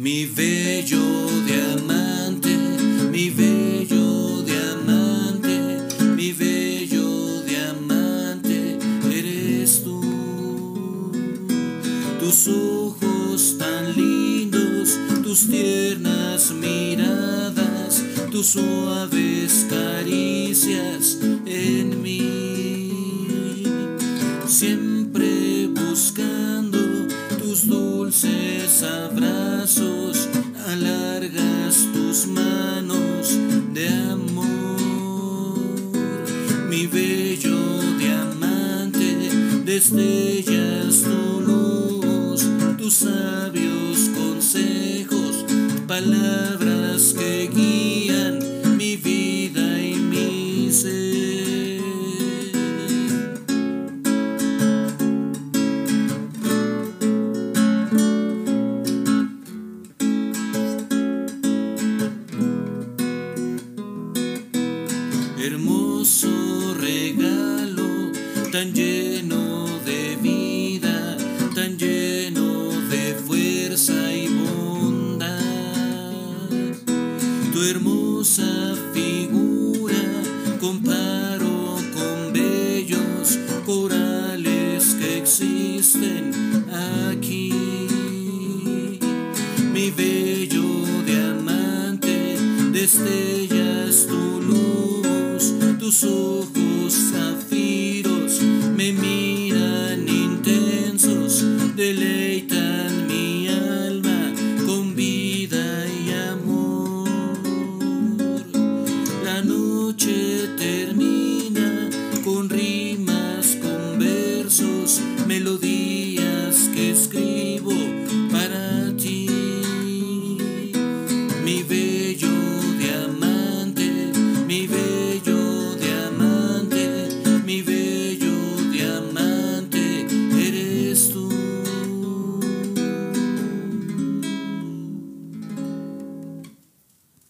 Mi bello diamante, mi bello diamante, mi bello diamante, eres tú. Tus ojos tan lindos, tus tiernas miradas, tus suaves caricias en mí. Siempre buscando tus dulces abrazos, destellas tu tus sabios consejos, palabras que guían mi vida y mi ser. Hermoso regalo, tan lleno Tu hermosa figura comparo con bellos corales que existen aquí. Mi bello diamante, destellas días que escribo para ti. Mi